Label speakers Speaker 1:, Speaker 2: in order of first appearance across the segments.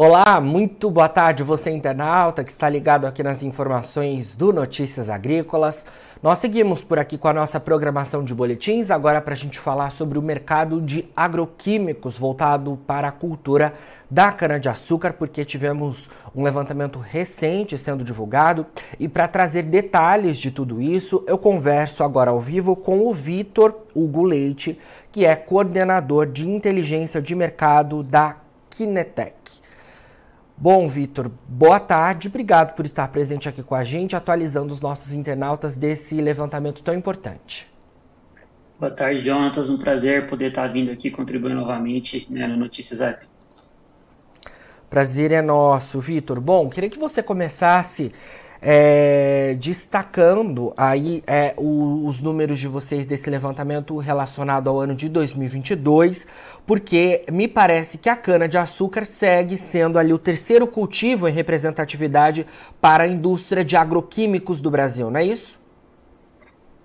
Speaker 1: Olá, muito boa tarde você internauta que está ligado aqui nas informações do Notícias Agrícolas. Nós seguimos por aqui com a nossa programação de boletins, agora para a gente falar sobre o mercado de agroquímicos voltado para a cultura da cana-de-açúcar, porque tivemos um levantamento recente sendo divulgado. E para trazer detalhes de tudo isso, eu converso agora ao vivo com o Vitor Hugo Leite, que é coordenador de inteligência de mercado da Kinetec. Bom, Vitor, boa tarde. Obrigado por estar presente aqui com a gente, atualizando os nossos internautas desse levantamento tão importante.
Speaker 2: Boa tarde, Jonatas. Um prazer poder estar vindo aqui contribuir novamente né, no Notícias Agrícolas.
Speaker 1: Prazer é nosso, Vitor. Bom, queria que você começasse é, destacando aí é, o, os números de vocês desse levantamento relacionado ao ano de 2022, porque me parece que a cana-de-açúcar segue sendo ali o terceiro cultivo em representatividade para a indústria de agroquímicos do Brasil, não é isso?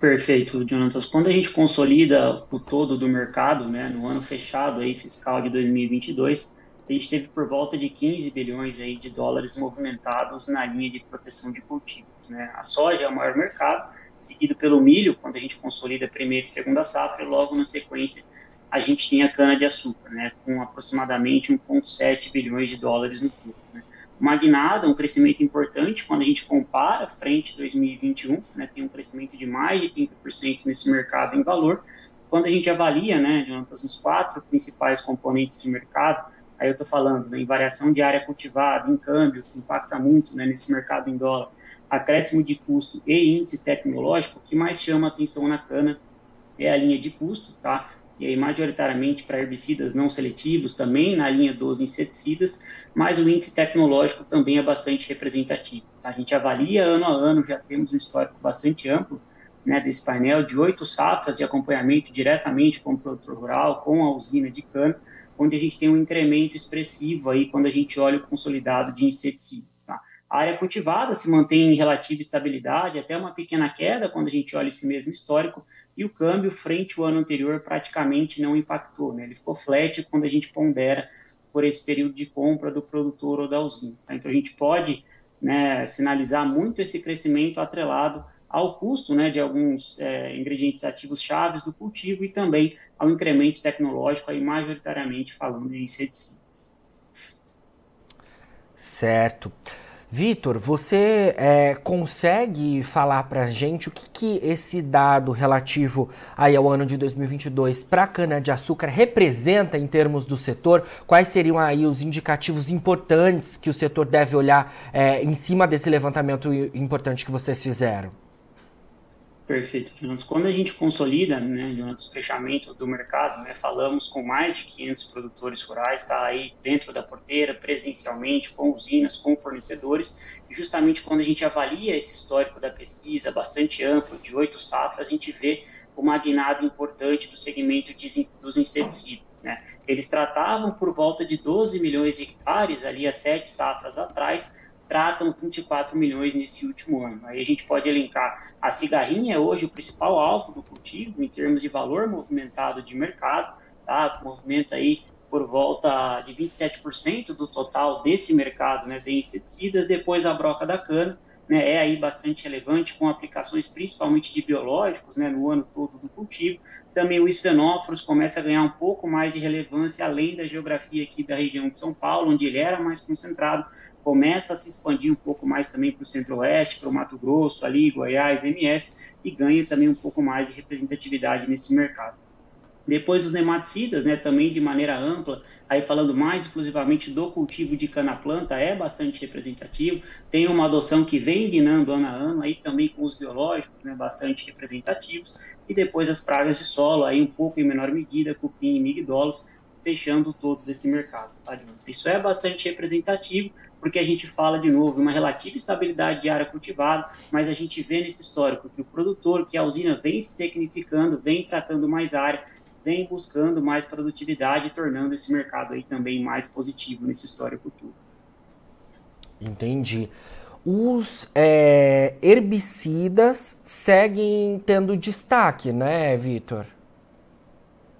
Speaker 2: Perfeito, Jonatas. Quando a gente consolida o todo do mercado, né, no ano fechado aí, fiscal de 2022, a gente teve por volta de 15 bilhões aí de dólares movimentados na linha de proteção de cultivos. Né? A soja é o maior mercado, seguido pelo milho, quando a gente consolida a primeira e segunda safra, e logo na sequência a gente tem a cana-de-açúcar, né? com aproximadamente 1,7 bilhões de dólares no todo. Né? Magnada, um crescimento importante quando a gente compara frente a 2021, né? tem um crescimento de mais de 30% nesse mercado em valor. Quando a gente avalia, né, os quatro principais componentes de mercado, Aí eu estou falando né, em variação de área cultivada, em câmbio, que impacta muito né, nesse mercado em dólar, acréscimo de custo e índice tecnológico, o que mais chama atenção na cana é a linha de custo, tá? E aí, majoritariamente para herbicidas não seletivos, também na linha dos inseticidas, mas o índice tecnológico também é bastante representativo. Tá? A gente avalia ano a ano, já temos um histórico bastante amplo né, desse painel, de oito safras de acompanhamento diretamente com o produtor rural, com a usina de cana, onde a gente tem um incremento expressivo aí quando a gente olha o consolidado de inseticidas. Tá? A área cultivada se mantém em relativa estabilidade, até uma pequena queda quando a gente olha esse mesmo histórico, e o câmbio frente ao ano anterior praticamente não impactou, né? ele ficou flat quando a gente pondera por esse período de compra do produtor ou da usina. Tá? Então a gente pode né, sinalizar muito esse crescimento atrelado ao custo né, de alguns é, ingredientes ativos chaves do cultivo e também ao incremento tecnológico, aí majoritariamente falando de inseticidas.
Speaker 1: Certo. Vitor, você é, consegue falar para a gente o que, que esse dado relativo aí ao ano de 2022 para cana-de-açúcar representa em termos do setor? Quais seriam aí os indicativos importantes que o setor deve olhar é, em cima desse levantamento importante que vocês fizeram?
Speaker 2: Perfeito, Jonas. Quando a gente consolida, né, Jonas, o fechamento do mercado, né, falamos com mais de 500 produtores rurais, está aí dentro da porteira, presencialmente, com usinas, com fornecedores, e justamente quando a gente avalia esse histórico da pesquisa, bastante amplo, de oito safras, a gente vê o magnado importante do segmento de, dos inseticidas. Né? Eles tratavam por volta de 12 milhões de hectares, ali há sete safras atrás, tratam 24 milhões nesse último ano. Aí a gente pode elencar a cigarrinha é hoje o principal alvo do cultivo em termos de valor movimentado de mercado, tá? Movimenta aí por volta de 27% do total desse mercado, né, de inseticidas, depois a broca da cana, né, é aí bastante relevante com aplicações principalmente de biológicos, né, no ano todo do cultivo. Também o estenóforos começa a ganhar um pouco mais de relevância além da geografia aqui da região de São Paulo, onde ele era mais concentrado, começa a se expandir um pouco mais também para o centro-oeste, para o Mato Grosso, ali, Goiás, MS, e ganha também um pouco mais de representatividade nesse mercado. Depois os nematicidas, né, também de maneira ampla, aí falando mais exclusivamente do cultivo de cana-planta, é bastante representativo. Tem uma adoção que vem vinando ano a ano, aí também com os biológicos, né, bastante representativos. E depois as pragas de solo, aí um pouco em menor medida, cupim e migdolos, fechando todo desse mercado. Tá, Isso é bastante representativo porque a gente fala de novo uma relativa estabilidade de área cultivada, mas a gente vê nesse histórico que o produtor, que a usina vem se tecnificando, vem tratando mais área, vem buscando mais produtividade, tornando esse mercado aí também mais positivo nesse histórico futuro.
Speaker 1: Entendi. Os é, herbicidas seguem tendo destaque, né, Vitor?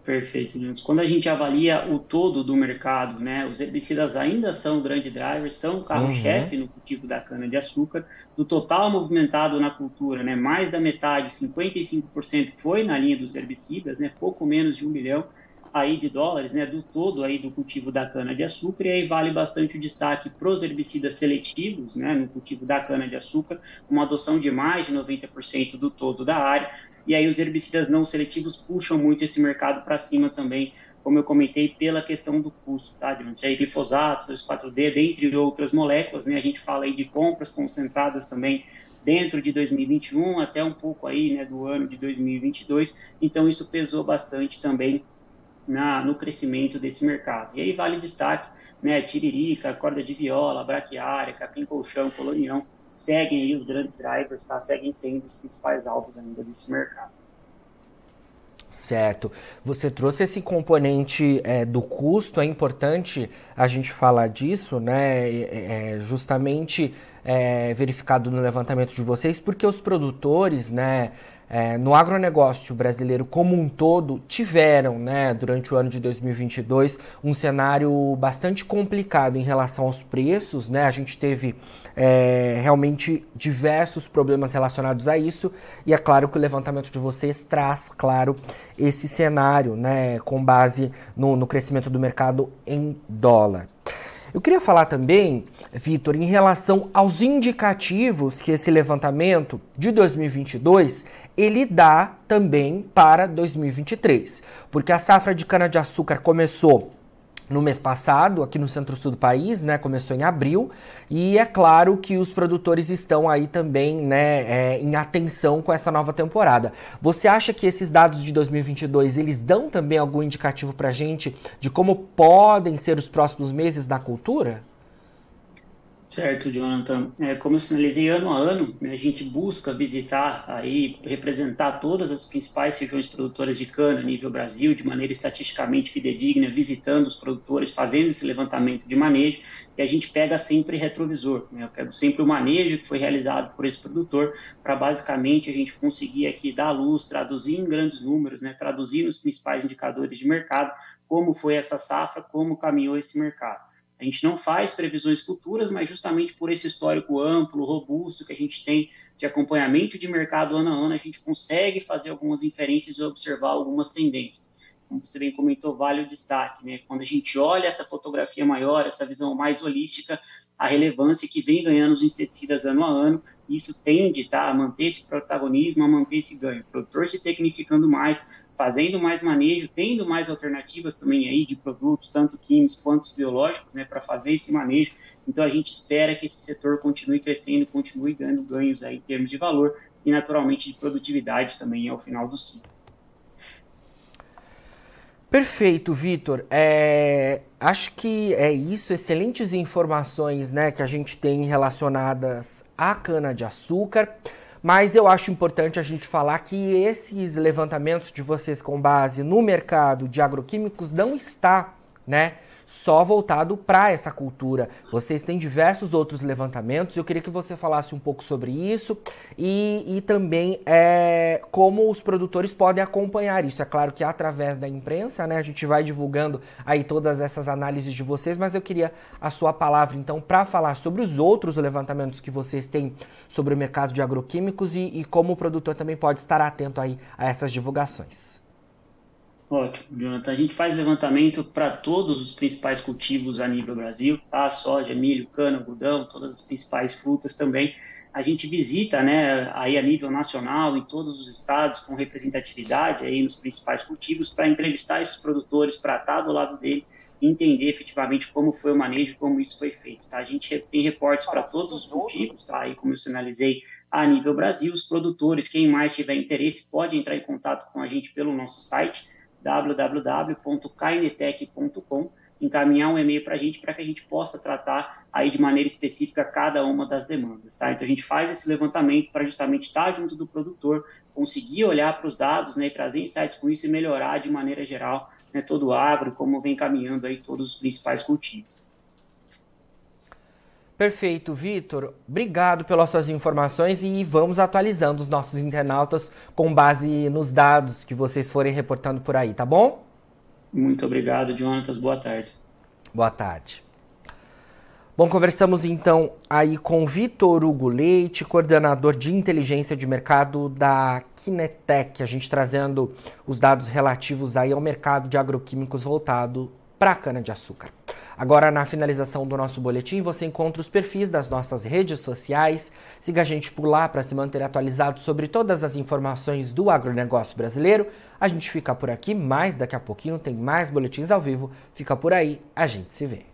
Speaker 2: Perfeito, Jonas. Quando a gente avalia o todo do mercado, né, os herbicidas ainda são grande driver, são o carro-chefe uhum. no cultivo da cana-de-açúcar. Do total movimentado na cultura, né, mais da metade, 55%, foi na linha dos herbicidas, né, pouco menos de um milhão aí de dólares, né, do todo aí do cultivo da cana-de-açúcar. E aí vale bastante o destaque para os herbicidas seletivos, né, no cultivo da cana-de-açúcar, uma adoção de mais de 90% do todo da área e aí os herbicidas não seletivos puxam muito esse mercado para cima também, como eu comentei, pela questão do custo, tá? De aí glifosato, 2,4-D, dentre outras moléculas, né? A gente fala aí de compras concentradas também dentro de 2021 até um pouco aí, né, do ano de 2022. Então isso pesou bastante também na, no crescimento desse mercado. E aí vale destaque, né, tiririca, corda de viola, braquiária, capim colchão, colonião, seguem aí os grandes drivers, tá? seguem sendo os principais alvos ainda desse mercado.
Speaker 1: Certo. Você trouxe esse componente é, do custo, é importante a gente falar disso, né? É, justamente é, verificado no levantamento de vocês, porque os produtores, né? É, no agronegócio brasileiro como um todo tiveram, né, durante o ano de 2022, um cenário bastante complicado em relação aos preços. Né? A gente teve é, realmente diversos problemas relacionados a isso, e é claro que o levantamento de vocês traz, claro, esse cenário né, com base no, no crescimento do mercado em dólar. Eu queria falar também, Vitor, em relação aos indicativos que esse levantamento de 2022 ele dá também para 2023, porque a safra de cana de açúcar começou no mês passado, aqui no centro-sul do país, né? Começou em abril, e é claro que os produtores estão aí também, né, é, em atenção com essa nova temporada. Você acha que esses dados de 2022 eles dão também algum indicativo para gente de como podem ser os próximos meses na cultura?
Speaker 2: Certo, Jonathan. É, como eu sinalizei ano a ano, né, a gente busca visitar aí, representar todas as principais regiões produtoras de cana a nível Brasil, de maneira estatisticamente fidedigna, visitando os produtores, fazendo esse levantamento de manejo, e a gente pega sempre retrovisor. Né? Eu pego sempre o manejo que foi realizado por esse produtor, para basicamente a gente conseguir aqui dar luz, traduzir em grandes números, né, traduzir nos principais indicadores de mercado, como foi essa safra, como caminhou esse mercado. A gente não faz previsões futuras, mas justamente por esse histórico amplo, robusto que a gente tem de acompanhamento de mercado ano a ano, a gente consegue fazer algumas inferências e observar algumas tendências. Como você bem comentou, vale o destaque, né? Quando a gente olha essa fotografia maior, essa visão mais holística, a relevância que vem ganhando os inseticidas ano a ano, isso tende tá, a manter esse protagonismo, a manter esse ganho. O produtor se tecnificando mais, fazendo mais manejo, tendo mais alternativas também aí de produtos, tanto químicos quanto biológicos, né, para fazer esse manejo. Então a gente espera que esse setor continue crescendo, continue dando ganhos aí em termos de valor e naturalmente de produtividade também ao final do ciclo.
Speaker 1: Perfeito, Vitor. É, acho que é isso, excelentes informações né, que a gente tem relacionadas à cana-de-açúcar. Mas eu acho importante a gente falar que esses levantamentos de vocês com base no mercado de agroquímicos não está, né, só voltado para essa cultura. Vocês têm diversos outros levantamentos. Eu queria que você falasse um pouco sobre isso e, e também é, como os produtores podem acompanhar isso. É claro que através da imprensa, né? A gente vai divulgando aí todas essas análises de vocês, mas eu queria a sua palavra então para falar sobre os outros levantamentos que vocês têm sobre o mercado de agroquímicos e, e como o produtor também pode estar atento aí a essas divulgações.
Speaker 2: Ótimo, Jonathan. A gente faz levantamento para todos os principais cultivos a nível Brasil, tá? Soja, milho, cana, algodão, todas as principais frutas também. A gente visita, né, aí a nível nacional, em todos os estados, com representatividade aí nos principais cultivos, para entrevistar esses produtores, para estar do lado dele entender efetivamente como foi o manejo, como isso foi feito. Tá? A gente tem reportes para todos os cultivos, tá? como eu sinalizei, a nível Brasil, os produtores, quem mais tiver interesse, pode entrar em contato com a gente pelo nosso site, www.kainetec.com, encaminhar um e-mail para a gente para que a gente possa tratar aí de maneira específica cada uma das demandas, tá? Então a gente faz esse levantamento para justamente estar junto do produtor, conseguir olhar para os dados, né, e trazer insights com isso e melhorar de maneira geral, né, todo o agro, como vem caminhando aí todos os principais cultivos.
Speaker 1: Perfeito, Vitor. Obrigado pelas suas informações e vamos atualizando os nossos internautas com base nos dados que vocês forem reportando por aí, tá bom?
Speaker 2: Muito obrigado, Jonatas. Boa tarde.
Speaker 1: Boa tarde. Bom, conversamos então aí com Vitor Hugo Leite, coordenador de inteligência de mercado da Kinetec, a gente trazendo os dados relativos aí ao mercado de agroquímicos voltado para a cana-de-açúcar. Agora, na finalização do nosso boletim, você encontra os perfis das nossas redes sociais. Siga a gente por lá para se manter atualizado sobre todas as informações do agronegócio brasileiro. A gente fica por aqui, mas daqui a pouquinho tem mais boletins ao vivo. Fica por aí, a gente se vê.